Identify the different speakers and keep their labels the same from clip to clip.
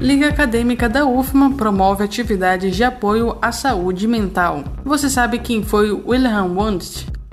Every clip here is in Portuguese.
Speaker 1: Liga Acadêmica da UFMA promove atividades de apoio à saúde mental. Você sabe quem foi Wilhelm Wundt?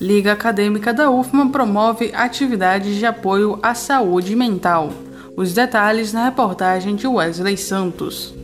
Speaker 1: Liga Acadêmica da UFMA promove atividades de apoio à saúde mental. Os detalhes na reportagem de Wesley Santos.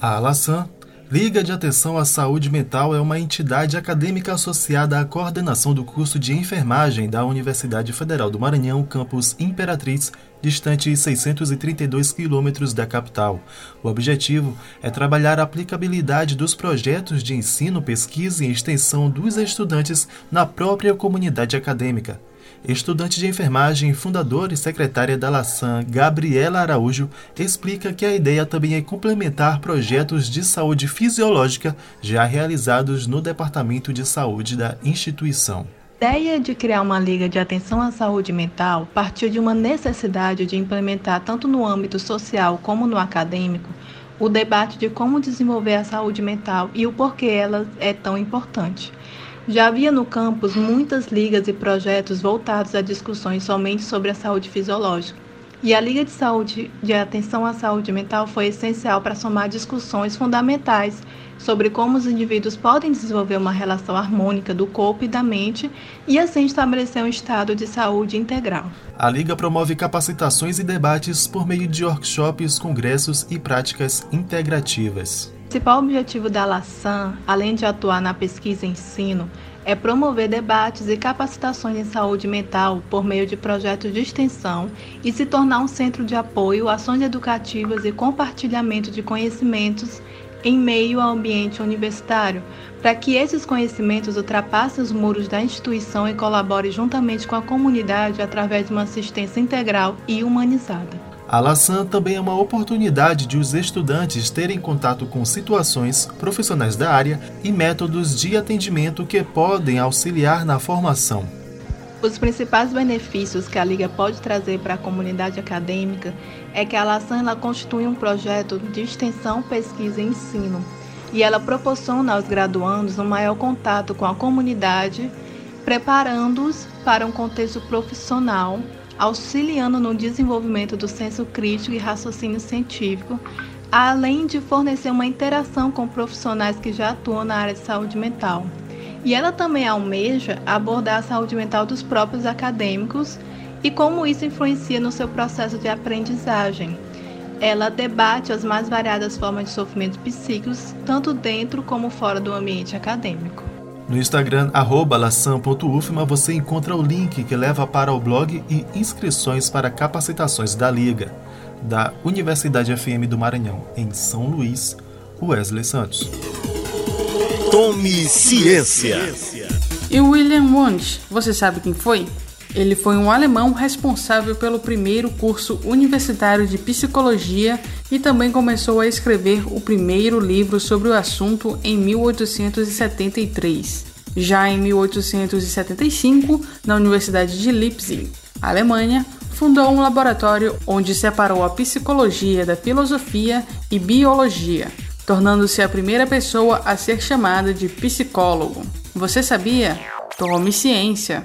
Speaker 2: A Alassam, Liga de Atenção à Saúde Mental, é uma entidade acadêmica associada à coordenação do curso de enfermagem da Universidade Federal do Maranhão, campus Imperatriz, distante 632 quilômetros da capital. O objetivo é trabalhar a aplicabilidade dos projetos de ensino, pesquisa e extensão dos estudantes na própria comunidade acadêmica. Estudante de enfermagem, fundadora e secretária da LASAN, Gabriela Araújo, explica que a ideia também é complementar projetos de saúde fisiológica já realizados no Departamento de Saúde da instituição.
Speaker 3: A ideia de criar uma liga de atenção à saúde mental partiu de uma necessidade de implementar, tanto no âmbito social como no acadêmico, o debate de como desenvolver a saúde mental e o porquê ela é tão importante. Já havia no campus muitas ligas e projetos voltados a discussões somente sobre a saúde fisiológica. E a Liga de Saúde de Atenção à Saúde Mental foi essencial para somar discussões fundamentais sobre como os indivíduos podem desenvolver uma relação harmônica do corpo e da mente e assim estabelecer um estado de saúde integral.
Speaker 2: A Liga promove capacitações e debates por meio de workshops, congressos e práticas integrativas.
Speaker 3: O principal objetivo da LASAN, além de atuar na pesquisa e ensino, é promover debates e capacitações em saúde mental por meio de projetos de extensão e se tornar um centro de apoio, ações educativas e compartilhamento de conhecimentos em meio ao ambiente universitário, para que esses conhecimentos ultrapassem os muros da instituição e colaborem juntamente com a comunidade através de uma assistência integral e humanizada.
Speaker 2: A LASAN também é uma oportunidade de os estudantes terem contato com situações, profissionais da área e métodos de atendimento que podem auxiliar na formação.
Speaker 3: Os principais benefícios que a Liga pode trazer para a comunidade acadêmica é que a LASAN ela constitui um projeto de extensão, pesquisa e ensino, e ela proporciona aos graduandos um maior contato com a comunidade, preparando-os para um contexto profissional auxiliando no desenvolvimento do senso crítico e raciocínio científico, além de fornecer uma interação com profissionais que já atuam na área de saúde mental. E ela também almeja abordar a saúde mental dos próprios acadêmicos e como isso influencia no seu processo de aprendizagem. Ela debate as mais variadas formas de sofrimentos psíquicos, tanto dentro como fora do ambiente acadêmico.
Speaker 2: No Instagram, laçam.ufma, você encontra o link que leva para o blog e inscrições para capacitações da Liga, da Universidade FM do Maranhão, em São Luís, Wesley Santos.
Speaker 4: Tome ciência!
Speaker 1: E William Wundt, você sabe quem foi? Ele foi um alemão responsável pelo primeiro curso universitário de psicologia e também começou a escrever o primeiro livro sobre o assunto em 1873. Já em 1875, na Universidade de Leipzig, Alemanha, fundou um laboratório onde separou a psicologia da filosofia e biologia, tornando-se a primeira pessoa a ser chamada de psicólogo. Você sabia? Tome ciência!